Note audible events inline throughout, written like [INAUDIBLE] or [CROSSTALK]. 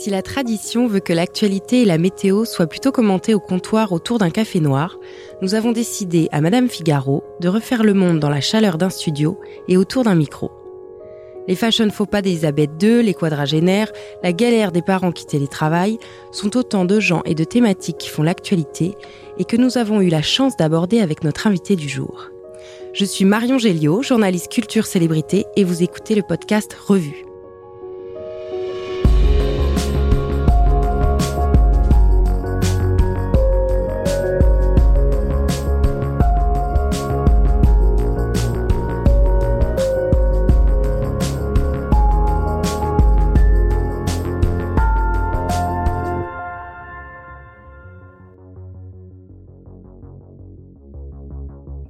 Si la tradition veut que l'actualité et la météo soient plutôt commentées au comptoir autour d'un café noir, nous avons décidé à Madame Figaro de refaire le monde dans la chaleur d'un studio et autour d'un micro. Les fashion faux pas d'Elisabeth II, les quadragénaires, la galère des parents qui télétravaillent sont autant de gens et de thématiques qui font l'actualité et que nous avons eu la chance d'aborder avec notre invité du jour. Je suis Marion Géliot, journaliste culture célébrité et vous écoutez le podcast Revue.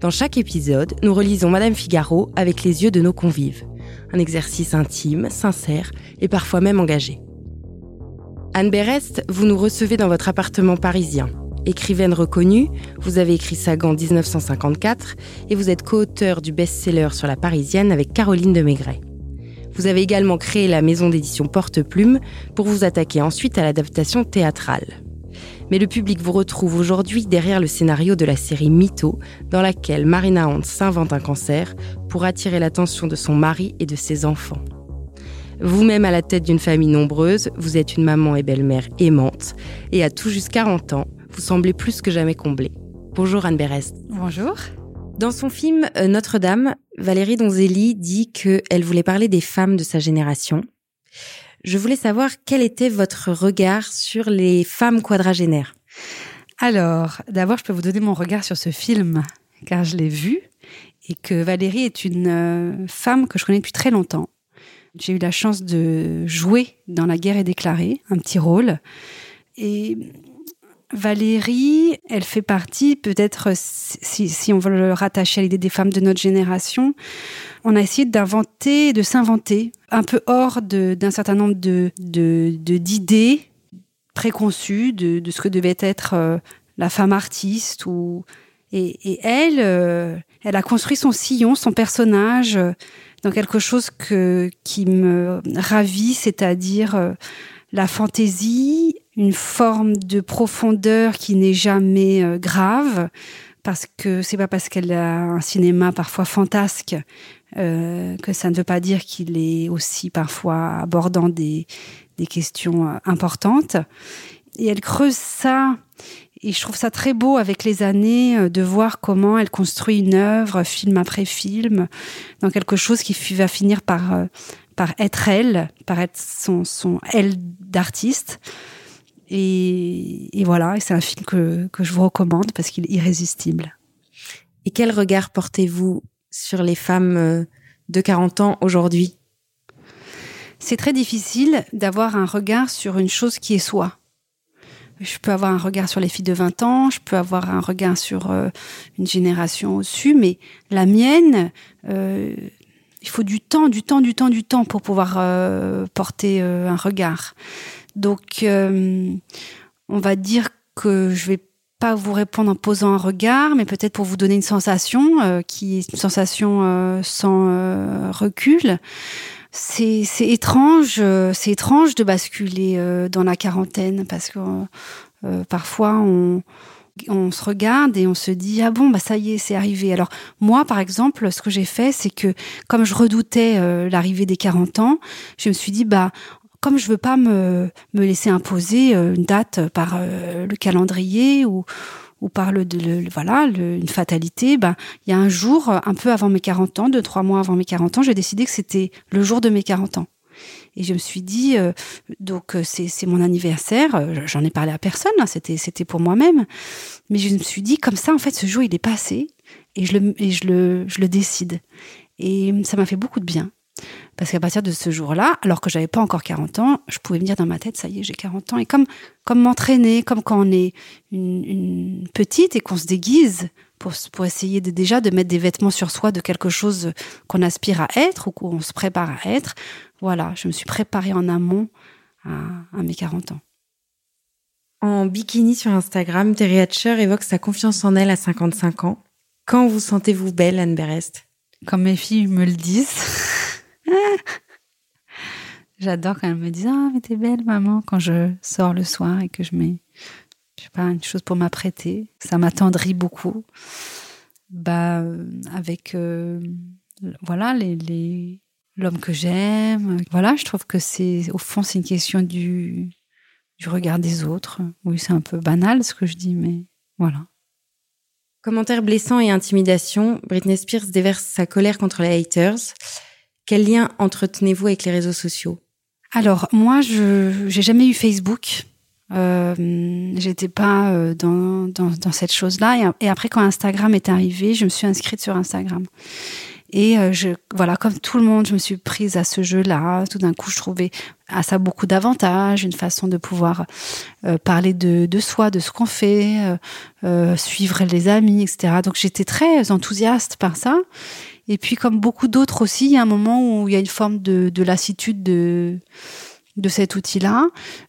Dans chaque épisode, nous relisons Madame Figaro avec les yeux de nos convives. Un exercice intime, sincère et parfois même engagé. Anne Berest, vous nous recevez dans votre appartement parisien. Écrivaine reconnue, vous avez écrit Sagan 1954 et vous êtes co-auteur du best-seller sur la parisienne avec Caroline de Maigret. Vous avez également créé la maison d'édition Porte-Plume pour vous attaquer ensuite à l'adaptation théâtrale mais le public vous retrouve aujourd'hui derrière le scénario de la série Mytho, dans laquelle Marina Hans s'invente un cancer pour attirer l'attention de son mari et de ses enfants. Vous-même à la tête d'une famille nombreuse, vous êtes une maman et belle-mère aimante, et à tout juste 40 ans, vous semblez plus que jamais comblée. Bonjour Anne Berest. Bonjour. Dans son film euh, Notre-Dame, Valérie Donzelli dit qu'elle voulait parler des femmes de sa génération. Je voulais savoir quel était votre regard sur les femmes quadragénaires. Alors, d'abord, je peux vous donner mon regard sur ce film, car je l'ai vu, et que Valérie est une euh, femme que je connais depuis très longtemps. J'ai eu la chance de jouer dans La guerre est déclarée, un petit rôle. Et Valérie, elle fait partie, peut-être si, si, on veut le rattacher à l'idée des femmes de notre génération, on a essayé d'inventer, de s'inventer, un peu hors d'un certain nombre de d'idées de, préconçues de, de, ce que devait être euh, la femme artiste. Ou, et, et elle, euh, elle a construit son sillon, son personnage, euh, dans quelque chose que, qui me ravit, c'est-à-dire la fantaisie, une forme de profondeur qui n'est jamais euh, grave, parce que c'est pas parce qu'elle a un cinéma parfois fantasque euh, que ça ne veut pas dire qu'il est aussi parfois abordant des, des questions euh, importantes. Et elle creuse ça, et je trouve ça très beau avec les années de voir comment elle construit une œuvre, film après film, dans quelque chose qui va finir par par être elle, par être son, son elle d'artiste. Et, voilà, et c'est un film que, que je vous recommande parce qu'il est irrésistible. Et quel regard portez-vous sur les femmes euh, de 40 ans aujourd'hui? C'est très difficile d'avoir un regard sur une chose qui est soi. Je peux avoir un regard sur les filles de 20 ans, je peux avoir un regard sur euh, une génération au-dessus, mais la mienne, euh, il faut du temps, du temps, du temps, du temps pour pouvoir euh, porter euh, un regard. Donc, euh, on va dire que je vais pas vous répondre en posant un regard, mais peut-être pour vous donner une sensation qui est une sensation sans recul. C'est étrange, c'est étrange de basculer dans la quarantaine parce que parfois on on se regarde et on se dit ah bon bah ça y est c'est arrivé. Alors moi par exemple ce que j'ai fait c'est que comme je redoutais euh, l'arrivée des 40 ans, je me suis dit bah comme je veux pas me, me laisser imposer euh, une date par euh, le calendrier ou ou par le, voilà une fatalité, bah il y a un jour un peu avant mes 40 ans, deux trois mois avant mes 40 ans, j'ai décidé que c'était le jour de mes 40 ans. Et je me suis dit, euh, donc euh, c'est mon anniversaire, euh, j'en ai parlé à personne, hein, c'était c'était pour moi-même, mais je me suis dit comme ça en fait ce jour il est passé et je le et je le je le décide. Et ça m'a fait beaucoup de bien. Parce qu'à partir de ce jour-là, alors que j'avais pas encore 40 ans, je pouvais me dire dans ma tête, ça y est, j'ai 40 ans. Et comme, comme m'entraîner, comme quand on est une, une petite et qu'on se déguise pour, pour essayer de, déjà de mettre des vêtements sur soi de quelque chose qu'on aspire à être ou qu'on se prépare à être. Voilà, je me suis préparée en amont à, à mes 40 ans. En bikini sur Instagram, Terry Hatcher évoque sa confiance en elle à 55 ans. Quand vous sentez-vous belle, Anne Berest? Quand mes filles me le disent. [LAUGHS] J'adore quand elles me disent Ah, mais t'es belle, maman, quand je sors le soir et que je mets, je sais pas, une chose pour m'apprêter. Ça m'attendrit beaucoup. Bah, avec, euh, voilà, les, les l'homme que j'aime. Voilà, je trouve que c'est, au fond, c'est une question du, du regard des autres. Oui, c'est un peu banal ce que je dis, mais voilà. Commentaires blessants et intimidation, Britney Spears déverse sa colère contre les haters. Quel lien entretenez-vous avec les réseaux sociaux? Alors moi, je j'ai jamais eu Facebook. Euh, J'étais pas euh, dans, dans, cette chose-là. Et, après, quand Instagram est arrivé, je me suis inscrite sur Instagram. Et euh, je, voilà, comme tout le monde, je me suis prise à ce jeu-là. Tout d'un coup, je trouvais à ça beaucoup d'avantages, une façon de pouvoir euh, parler de, de, soi, de ce qu'on fait, suivre les amis, etc. Donc j'étais très enthousiaste par ça. Et puis, comme beaucoup d'autres aussi, il y a un moment où il y a une forme de, de lassitude de de cet outil-là.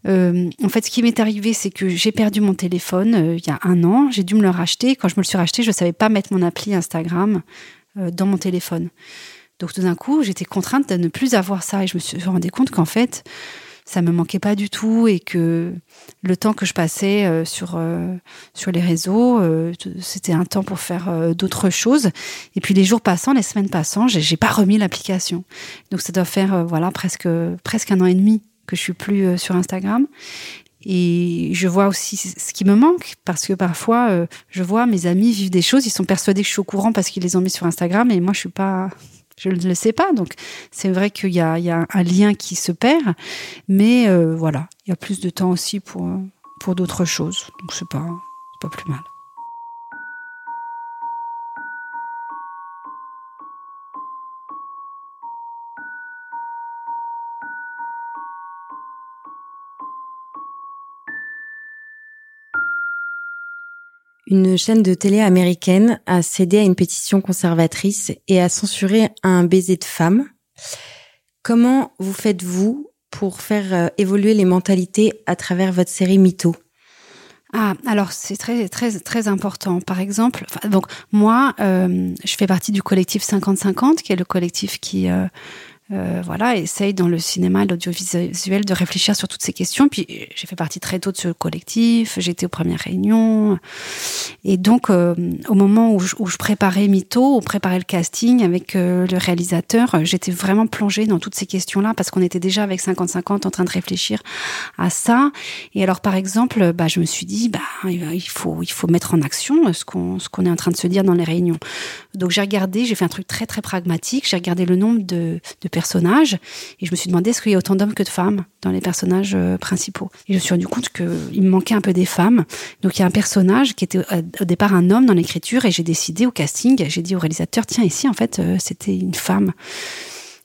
Euh, en fait, ce qui m'est arrivé, c'est que j'ai perdu mon téléphone euh, il y a un an. J'ai dû me le racheter. Quand je me le suis racheté, je savais pas mettre mon appli Instagram euh, dans mon téléphone. Donc tout d'un coup, j'étais contrainte de ne plus avoir ça et je me suis rendu compte qu'en fait, ça me manquait pas du tout et que le temps que je passais euh, sur euh, sur les réseaux, euh, c'était un temps pour faire d'autres choses. Et puis les jours passant, les semaines passant, j'ai pas remis l'application. Donc ça doit faire voilà presque presque un an et demi que je suis plus sur Instagram. Et je vois aussi ce qui me manque parce que parfois je vois mes amis vivre des choses, ils sont persuadés que je suis au courant parce qu'ils les ont mis sur Instagram et moi je suis pas je ne le sais pas. Donc c'est vrai qu'il y a, un lien qui se perd, mais euh, voilà, il y a plus de temps aussi pour d'autres choses. Donc c'est pas pas plus mal. Une chaîne de télé américaine a cédé à une pétition conservatrice et a censuré un baiser de femme. Comment vous faites-vous pour faire euh, évoluer les mentalités à travers votre série Mytho? Ah, alors c'est très très très important. Par exemple, donc moi, euh, je fais partie du collectif 50-50, qui est le collectif qui euh, euh, voilà, essaye dans le cinéma, l'audiovisuel de réfléchir sur toutes ces questions. Puis j'ai fait partie très tôt de ce collectif, j'étais aux premières réunions. Et donc, euh, au moment où je, où je, préparais Mytho, où préparait le casting avec euh, le réalisateur, j'étais vraiment plongée dans toutes ces questions-là parce qu'on était déjà avec 50-50 en train de réfléchir à ça. Et alors, par exemple, bah, je me suis dit, bah, il faut, il faut mettre en action ce qu'on est en train de se dire dans les réunions. Donc j'ai regardé, j'ai fait un truc très très pragmatique, j'ai regardé le nombre de, de et je me suis demandé est-ce qu'il y a autant d'hommes que de femmes dans les personnages euh, principaux? Et je me suis rendu compte qu'il me manquait un peu des femmes. Donc il y a un personnage qui était euh, au départ un homme dans l'écriture et j'ai décidé au casting, j'ai dit au réalisateur tiens ici en fait euh, c'était une femme?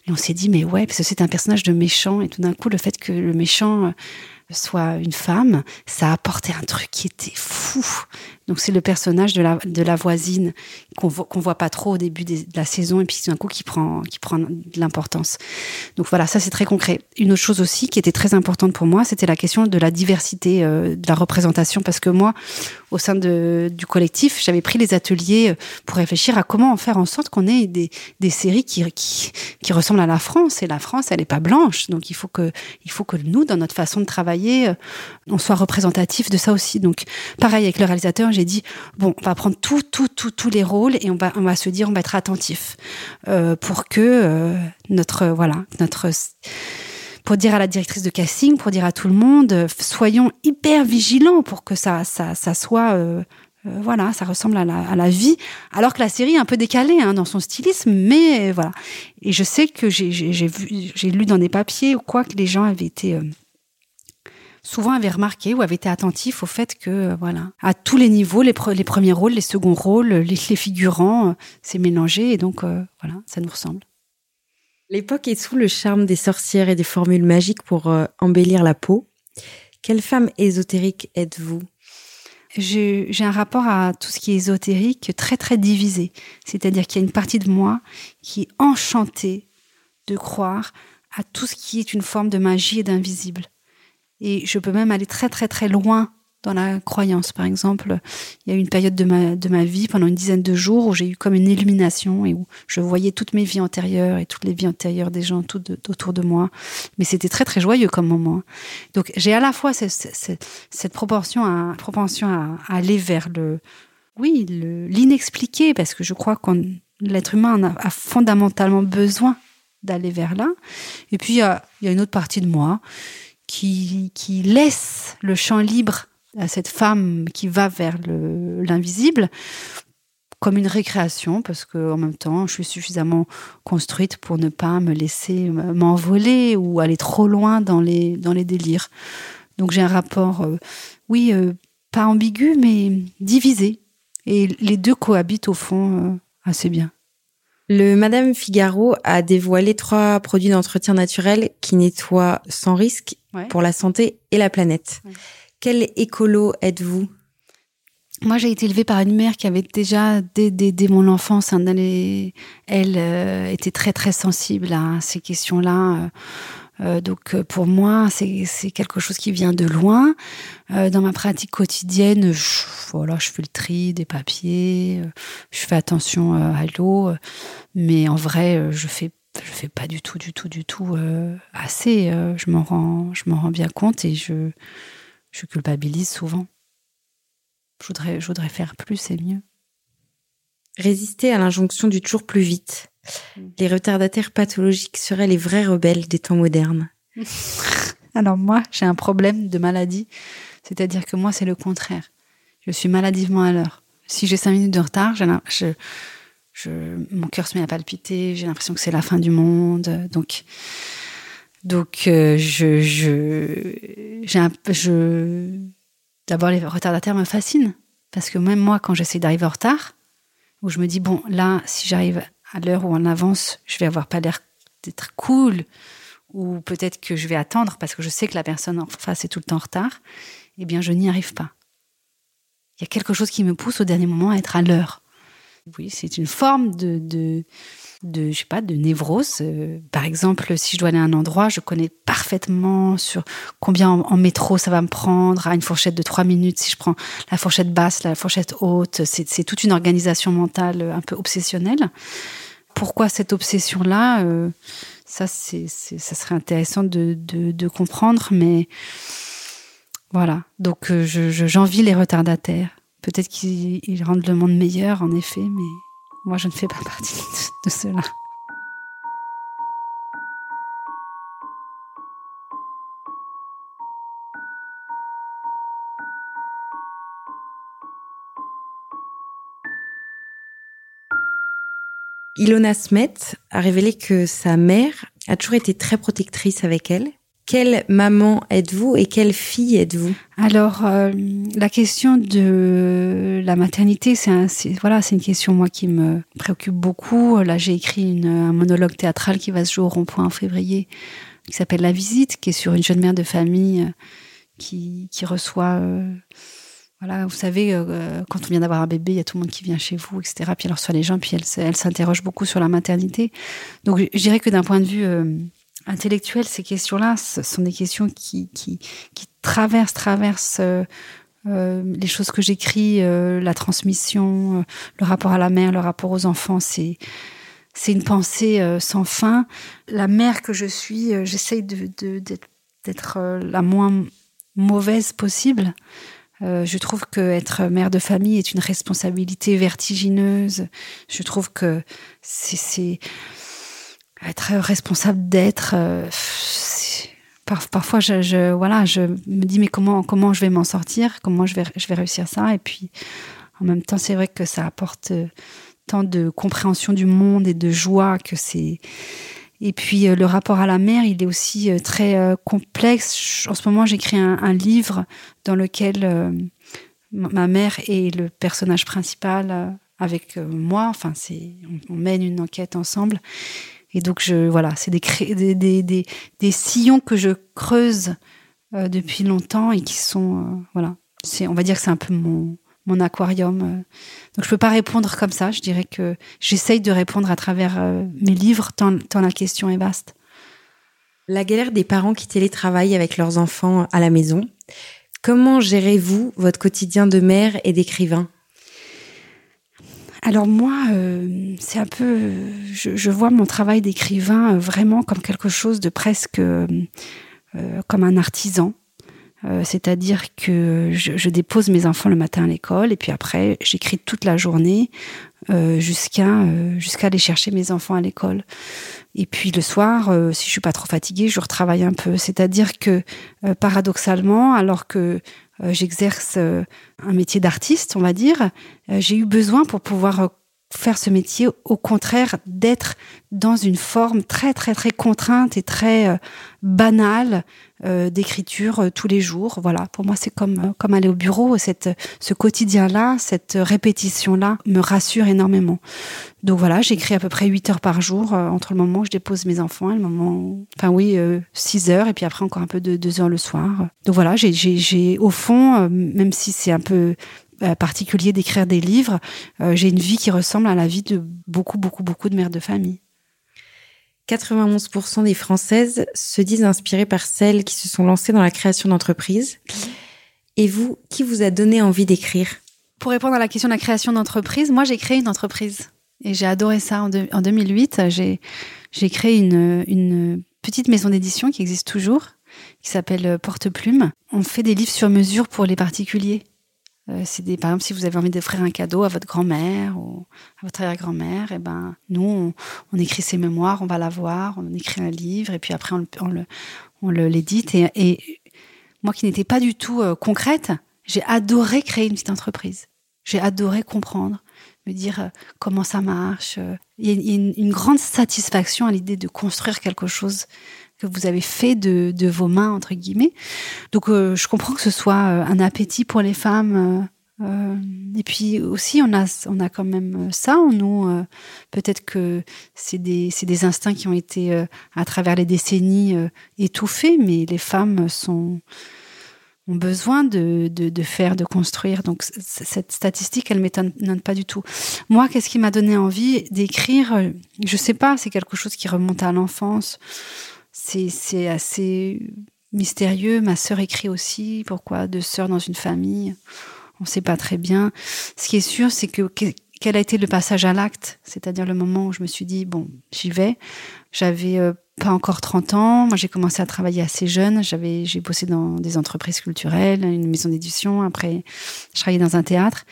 Et on s'est dit mais ouais parce que c'est un personnage de méchant et tout d'un coup le fait que le méchant soit une femme, ça a apporté un truc qui était fou. Donc c'est le personnage de la, de la voisine qu'on qu'on voit pas trop au début de la saison et puis d'un coup qui prend, qui prend de l'importance. Donc voilà, ça c'est très concret. Une autre chose aussi qui était très importante pour moi, c'était la question de la diversité, euh, de la représentation, parce que moi, au sein de, du collectif, j'avais pris les ateliers euh, pour réfléchir à comment faire en sorte qu'on ait des, des séries qui, qui, qui ressemblent à la France. Et la France, elle n'est pas blanche, donc il faut que, il faut que nous, dans notre façon de travailler, euh, on soit représentatif de ça aussi. Donc pareil avec le réalisateur j'ai dit bon, on va prendre tout, tout, tout, tous les rôles et on va, on va se dire, on va être attentif euh, pour que euh, notre, voilà, notre pour dire à la directrice de casting, pour dire à tout le monde, soyons hyper vigilants pour que ça, ça, ça soit, euh, euh, voilà, ça ressemble à la, à la, vie, alors que la série est un peu décalée hein, dans son stylisme, mais voilà. Et je sais que j'ai lu dans des papiers ou quoi que les gens avaient été euh, souvent avaient remarqué ou avaient été attentifs au fait que, euh, voilà, à tous les niveaux, les, pre les premiers rôles, les seconds rôles, les, les figurants, euh, c'est mélangé et donc, euh, voilà, ça nous ressemble. L'époque est sous le charme des sorcières et des formules magiques pour euh, embellir la peau. Quelle femme ésotérique êtes-vous? J'ai un rapport à tout ce qui est ésotérique très très divisé. C'est-à-dire qu'il y a une partie de moi qui est enchantée de croire à tout ce qui est une forme de magie et d'invisible. Et je peux même aller très très très loin dans la croyance. Par exemple, il y a eu une période de ma, de ma vie, pendant une dizaine de jours, où j'ai eu comme une illumination et où je voyais toutes mes vies antérieures et toutes les vies antérieures des gens tout autour de moi. Mais c'était très, très joyeux comme moment. Donc, j'ai à la fois cette, cette, proportion, à, propension à, aller vers le, oui, l'inexpliqué, parce que je crois que l'être humain a, a fondamentalement besoin d'aller vers là. Et puis, il y a, il y a une autre partie de moi qui, qui laisse le champ libre à cette femme qui va vers l'invisible comme une récréation parce que en même temps je suis suffisamment construite pour ne pas me laisser m'envoler ou aller trop loin dans les dans les délires. Donc j'ai un rapport euh, oui euh, pas ambigu mais divisé. Et les deux cohabitent au fond euh, assez bien le Madame Figaro a dévoilé trois produits d'entretien naturel qui nettoient sans risque pour la santé et la planète. Quel écolo êtes-vous? Moi, j'ai été élevée par une mère qui avait déjà, dès, dès, mon enfance, hein, elle euh, était très, très sensible à ces questions-là. Euh, euh, donc, pour moi, c'est quelque chose qui vient de loin. dans ma pratique quotidienne, je, voilà, je fais le tri des papiers, je fais attention à l'eau, mais en vrai, je fais je fais pas du tout, du tout, du tout assez. je m'en rends, je m'en rends bien compte et je je culpabilise souvent. Je voudrais, je voudrais faire plus et mieux. Résister à l'injonction du toujours plus vite. Mm. Les retardataires pathologiques seraient les vrais rebelles des temps modernes. [LAUGHS] Alors moi, j'ai un problème de maladie. C'est-à-dire que moi, c'est le contraire. Je suis maladivement à l'heure. Si j'ai cinq minutes de retard, je, je, mon cœur se met à palpiter, j'ai l'impression que c'est la fin du monde. Donc, donc, euh, je, je, j'ai un, je, d'abord les retardataires me fascinent parce que même moi, quand j'essaie d'arriver en retard, où je me dis bon, là, si j'arrive à l'heure ou en avance, je vais avoir pas l'air d'être cool, ou peut-être que je vais attendre parce que je sais que la personne en face est tout le temps en retard. Eh bien, je n'y arrive pas. Il y a quelque chose qui me pousse au dernier moment à être à l'heure. Oui, c'est une forme de, de de, je sais pas, de névrose. Euh, par exemple, si je dois aller à un endroit, je connais parfaitement sur combien en, métro ça va me prendre, à une fourchette de trois minutes, si je prends la fourchette basse, la fourchette haute. C'est toute une organisation mentale un peu obsessionnelle. Pourquoi cette obsession-là? Euh, Ça, ça serait intéressant de, de, comprendre, mais voilà. Donc, euh, j'envie les retardataires. Peut-être qu'ils rendent le monde meilleur, en effet, mais moi, je ne fais pas [LAUGHS] partie de cela. Ilona Smet a révélé que sa mère a toujours été très protectrice avec elle quelle maman êtes-vous et quelle fille êtes-vous? Alors, euh, la question de la maternité, c'est un, voilà, une question moi qui me préoccupe beaucoup. Là, j'ai écrit un monologue théâtral qui va se jouer au rond-point en février, qui s'appelle La Visite, qui est sur une jeune mère de famille euh, qui, qui reçoit. Euh, voilà, vous savez, quand on vient d'avoir un bébé, il y a tout le monde qui vient chez vous, etc. Puis elle reçoit les gens, puis elle, elle s'interroge beaucoup sur la maternité. Donc, je dirais que d'un point de vue intellectuelle, ces questions-là, ce sont des questions qui, traversent, traversent euh, euh les choses que j'écris, euh, la transmission, le rapport à la mère, le rapport aux enfants. C'est une pensée sans fin. La mère que je suis, j'essaye d'être la moins mauvaise possible. je trouve que être mère de famille est une responsabilité vertigineuse. Je trouve que c'est être responsable d'être. Euh, parfois, je, voilà, je me dis mais comment comment je vais m'en sortir, comment je vais je vais réussir ça, et puis en même temps, c'est vrai que ça apporte euh, tant de compréhension du monde et de joie que c'est. Et puis euh, le rapport à la mer, il est aussi très complexe. En ce moment, j'écris un, livre dans lequel ma mère est le personnage principal avec moi. Enfin, on, mène une enquête ensemble. Et donc, je, voilà, c'est des, des, des, des, sillons que je creuse euh, depuis longtemps et qui sont, euh, voilà, on va dire que c'est un peu mon, aquarium. Euh. Donc, je peux pas répondre comme ça. Je dirais que j'essaye de répondre à travers mes livres, tant, tant la question est vaste. La galère des parents qui télétravaillent avec leurs enfants à la maison. Comment gérez-vous votre quotidien de mère et d'écrivain? Alors moi, euh, c'est un peu, je, vois mon travail d'écrivain euh, vraiment comme quelque chose de presque euh, comme un artisan. C'est-à-dire que je, dépose mes enfants le matin à l'école et puis après j'écris toute la journée jusqu'à jusqu'à aller chercher mes enfants à l'école. Et puis le soir, si je suis pas trop fatiguée, je retravaille un peu. C'est-à-dire que paradoxalement, alors que euh, j'exerce euh, un métier d'artiste, on va dire, euh, j'ai eu besoin pour pouvoir faire ce métier, au contraire, d'être dans une forme très, très, très contrainte et très banale d'écriture tous les jours. Voilà, pour moi, c'est comme, comme aller au bureau. Cette, ce quotidien-là, cette répétition-là me rassure énormément. Donc voilà, j'écris à peu près 8 heures par jour entre le moment où je dépose mes enfants et le moment, enfin oui, 6 heures et puis après encore un peu de 2 heures le soir. Donc voilà, j'ai au fond, même si c'est un peu euh, particulier d'écrire des livres, euh, j'ai une vie qui ressemble à la vie de beaucoup, beaucoup, beaucoup de mères de famille. 91% des Françaises se disent inspirées par celles qui se sont lancées dans la création d'entreprises. Et vous, qui vous a donné envie d'écrire? Pour répondre à la question de la création d'entreprise, moi j'ai créé une entreprise. Et j'ai adoré ça en, en 2008. J'ai créé une, une petite maison d'édition qui existe toujours, qui s'appelle Porte Plume. On fait des livres sur mesure pour les particuliers. Euh, c'est des, par exemple, si vous avez envie d'offrir un cadeau à votre grand-mère ou à votre arrière-grand-mère, et eh ben, nous, on, écrit ses mémoires, on va la voir, on écrit un livre, et puis après, on, le, on l'édite. Et, et, moi, qui n'étais pas du tout euh, concrète, j'ai adoré créer une petite entreprise. J'ai adoré comprendre, me dire euh, comment ça marche. Il y a, une, grande satisfaction à l'idée de construire quelque chose que vous avez fait de, vos mains, entre guillemets. Donc, euh, je comprends que ce soit euh, un appétit pour les femmes. Euh, et puis aussi, on a, on a quand même ça en nous. Peut-être que c'est des, des instincts qui ont été, à travers les décennies, étouffés, mais les femmes sont, ont besoin de, de, de, faire, de construire. Donc cette statistique, elle m'étonne pas du tout. Moi, qu'est-ce qui m'a donné envie d'écrire? Je sais pas, c'est quelque chose qui remonte à l'enfance c'est assez mystérieux. Ma sœur écrit aussi. Pourquoi deux sœurs dans une famille? On ne sait pas très bien. Ce qui est sûr, c'est que quel a été le passage à l'acte, c'est-à-dire le moment où je me suis dit bon, j'y vais. J'avais euh, pas encore 30 ans. Moi, j'ai commencé à travailler assez jeune. J'ai bossé dans des entreprises culturelles, une maison d'édition. Après, je travaillais dans un théâtre.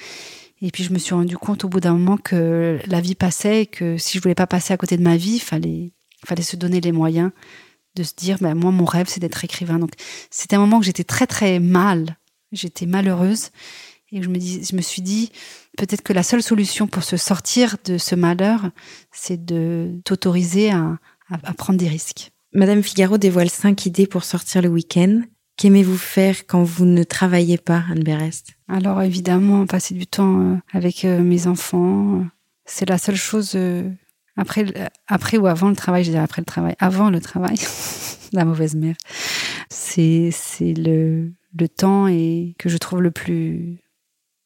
Et puis, je me suis rendu compte au bout d'un moment que la vie passait et que si je voulais pas passer à côté de ma vie, fallait, fallait se donner les moyens de se dire, ben, moi, mon rêve, c'est d'être écrivain. Donc, c'était un moment que j'étais très, très mal. J'étais malheureuse. Et je me, dis, je me suis dit, peut-être que la seule solution pour se sortir de ce malheur, c'est de t'autoriser à, à, prendre des risques. Madame Figaro dévoile cinq idées pour sortir le week-end. Qu'aimez-vous faire quand vous ne travaillez pas, Anne Berest? Alors évidemment, passer du temps euh, avec euh, mes enfants, c'est la seule chose euh, après, après ou avant le travail, je dirais après le travail. Avant le travail, [LAUGHS] la mauvaise mère. C'est, c'est le, le temps et que je trouve le plus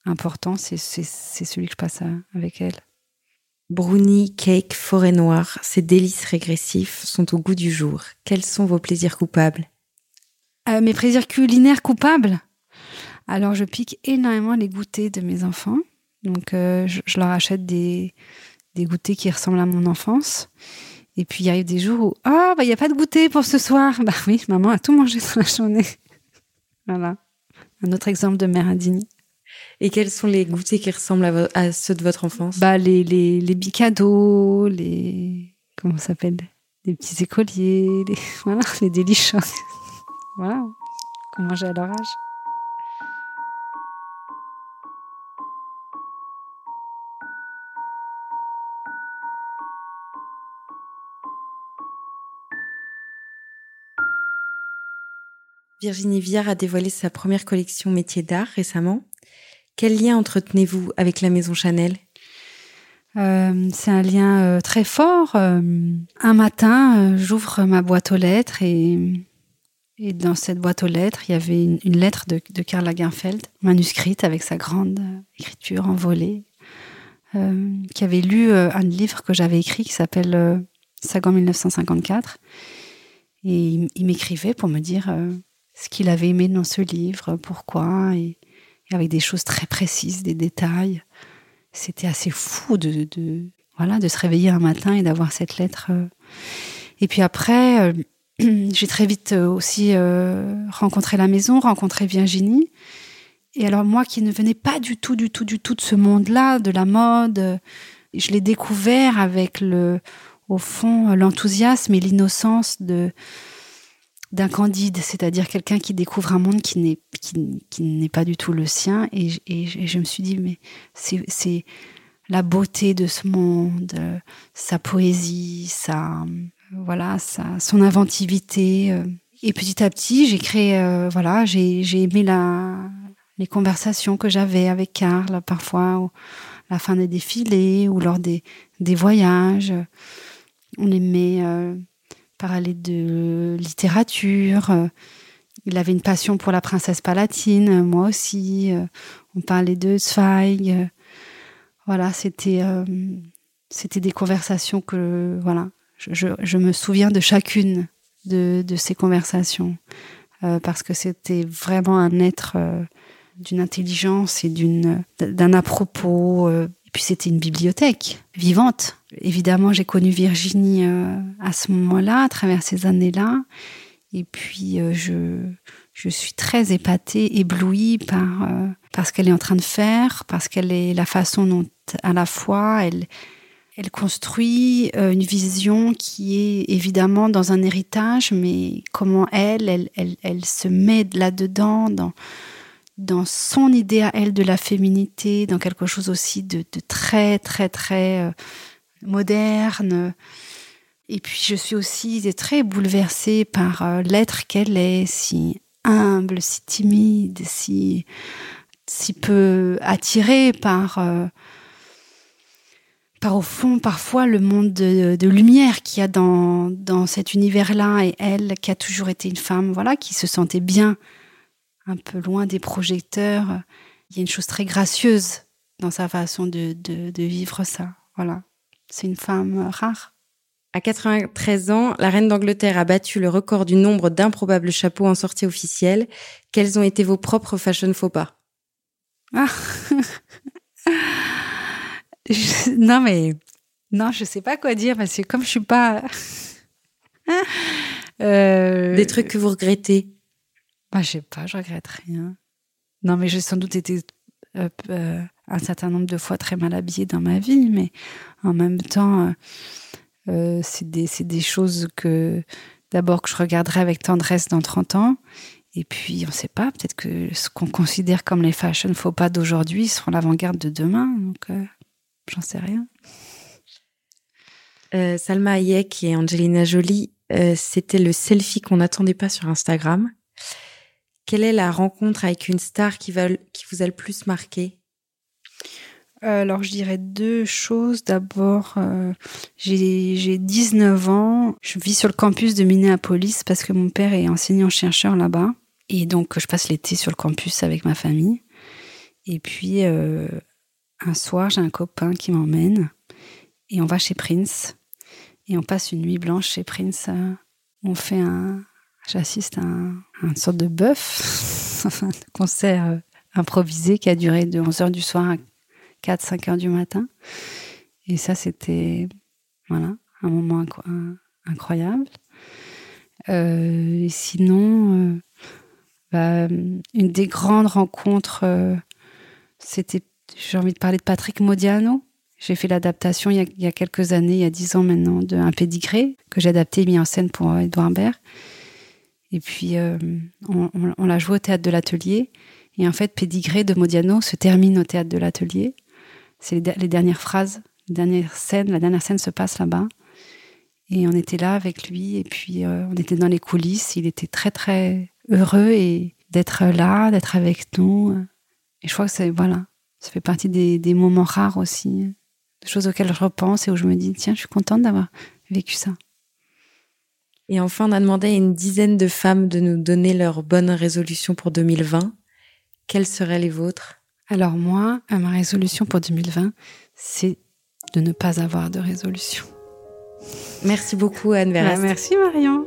important, c'est, c'est, c'est celui que je passe avec elle. Brownie, cake, forêt noire, ces délices régressifs sont au goût du jour. Quels sont vos plaisirs coupables? Euh, Mes plaisirs culinaires coupables? Alors, je pique énormément les goûters de mes enfants. Donc, euh, je, leur achète des, des goûters qui ressemblent à mon enfance. Et puis il y a eu des jours où ah bah il y a pas de goûter pour ce soir. Bah oui, maman a tout mangé dans la journée. [LAUGHS] voilà. Un autre exemple de mère indigne. Et quels sont les goûters qui ressemblent à, ceux de votre enfance? Bah les les les bicados, les comment ça s'appelle? Les petits écoliers, les [LAUGHS] voilà, les délicieux. voilà. Qu'on mangeait à leur âge. Virginie Viard a dévoilé sa première collection métiers d'art récemment. Quel lien entretenez-vous avec la maison Chanel? Euh, c'est un lien euh, très fort. Euh, un matin, j'ouvre ma boîte aux lettres et, et, dans cette boîte aux lettres, il y avait une, lettre de, de, Karl Lagerfeld, manuscrite avec sa grande écriture envolée, qui avait lu un livre que j'avais écrit qui s'appelle Sagan 1954. Et il, m'écrivait pour me dire ce qu'il avait aimé dans ce livre, pourquoi, et, avec des choses très précises, des détails c'était assez fou de, voilà, de se réveiller un matin et d'avoir cette lettre. Euh. Et puis après, euh, [CLEARS THROAT] j'ai très vite euh, aussi rencontré la maison, rencontré Virginie. Et alors moi qui ne venais pas du tout, du tout, du tout de ce monde-là, de la mode, je l'ai découvert avec le, au fond, l'enthousiasme et l'innocence de d'un candide, c'est-à-dire quelqu'un qui découvre un monde qui n'est qui, n'est pas du tout le sien. Et, je me suis dit, mais c'est la beauté de ce monde, sa poésie, sa voilà, sa, son inventivité. Et petit à petit, j'ai créé, euh, voilà, j'ai aimé la, les conversations que j'avais avec Karl, parfois à la fin des défilés ou lors des, des voyages. On aimait euh, parler de littérature. Il avait une passion pour la princesse palatine, moi aussi. On parlait de Zweig. Voilà, c'était euh, c'était des conversations que voilà, je, je, me souviens de chacune de, de ces conversations euh, parce que c'était vraiment un être euh, d'une intelligence et d'une d'un à propos et puis c'était une bibliothèque vivante. Évidemment, j'ai connu Virginie euh, à ce moment-là, à travers ces années-là. Et puis euh, je, je suis très épatée, éblouie par, euh, par ce qu'elle est en train de faire, parce qu'elle est la façon dont à la fois elle, elle construit une vision qui est évidemment dans un héritage, mais comment elle, elle, elle, elle se met là-dedans, dans, dans son idée à elle de la féminité, dans quelque chose aussi de, très, très, très euh, moderne. Et puis je suis aussi très bouleversée par euh, l'être qu'elle est, si humble, si timide, si, si peu attirée par, euh, par au fond parfois le monde de, de lumière qu'il y a dans, dans cet univers-là et elle qui a toujours été une femme, voilà, qui se sentait bien un peu loin des projecteurs. Il y a une chose très gracieuse dans sa façon de, de, vivre ça. Voilà. C'est une femme rare. À 93 ans, la reine d'Angleterre a battu le record du nombre d'improbables chapeaux en sortie officielle. Quels ont été vos propres fashion faux pas? Ah. [LAUGHS] Non mais non, je sais pas quoi dire parce que comme je suis pas [LAUGHS] euh... des trucs que vous regrettez? Bah, je sais pas, je regrette rien. Non, mais j'ai sans doute été euh, euh, un certain nombre de fois très mal habillée dans ma vie, mais en même temps, euh, c'est des, des, choses que d'abord que je regarderai avec tendresse dans 30 ans. Et puis, on ne sait pas, peut-être que ce qu'on considère comme les fashion faux pas d'aujourd'hui seront l'avant-garde de demain. Donc, j'en sais rien. Salma Hayek et Angelina Jolie, c'était le selfie qu'on n'attendait pas sur Instagram. Quelle est la rencontre avec une star qui, vous a le plus marqué? Euh, alors, je dirais deux choses. D'abord, euh, j'ai 19 ans. Je vis sur le campus de Minneapolis parce que mon père est enseignant-chercheur là-bas. Et donc, je passe l'été sur le campus avec ma famille. Et puis, euh, un soir, j'ai un copain qui m'emmène. Et on va chez Prince. Et on passe une nuit blanche chez Prince. On fait un, J'assiste à, un, une sorte de bœuf, [LAUGHS] un concert euh, improvisé qui a duré de 11h du soir à 4-5 h du matin. Et ça, c'était voilà, un moment incroyable. Euh, sinon, euh, bah, une des grandes rencontres, c'était, j'ai envie de parler de Patrick Modiano. J'ai fait l'adaptation il, y a quelques années, il y a 10 ans maintenant, de Un pédigré, que j'ai adapté et mis en scène pour Edouard Baird. Et puis, euh, on, l'a joué au théâtre de l'Atelier. Et en fait, Pédigré de Modiano se termine au théâtre de l'Atelier. C'est les, dernières phrases, les dernières. La dernière scène se passe là-bas. Et on était là avec lui. Et puis, euh, on était dans les coulisses. Il était très, très heureux et d'être là, d'être avec nous. Et je crois que c'est, voilà, ça fait partie des, des moments rares aussi de choses auxquelles je repense et où je me dis, tiens, je suis contente d'avoir vécu ça. Et enfin, on a demandé à une dizaine de femmes de nous donner leurs bonnes résolutions pour 2020. Quelles seraient les vôtres? Alors moi, ma résolution pour 2020, c'est de ne pas avoir de résolution. Merci beaucoup Anne Verest. merci Marion.